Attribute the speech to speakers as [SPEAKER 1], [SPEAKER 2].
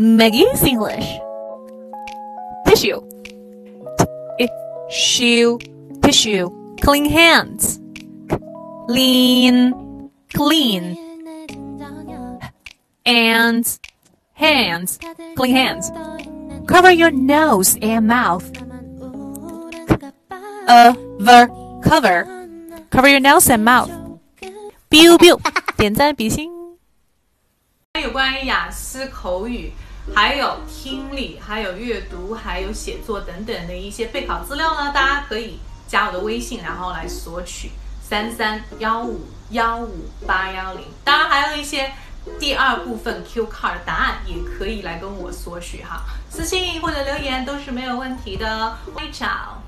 [SPEAKER 1] Maggie's English. Tissue. Tissue. Tissue. Clean hands. Clean. Clean. Hands. Hands. Clean hands. Cover your nose and mouth. Over. Cover. Cover your nose and mouth. biu biu，点赞比心。
[SPEAKER 2] 有关于雅思口语， 还有听力，还有阅读，还有写作等等的一些备考资料呢，大家可以加我的微信，然后来索取三三幺五幺五八幺零。当然还有一些第二部分 Q card 答案，也可以来跟我索取哈，私信或者留言都是没有问题的。微找。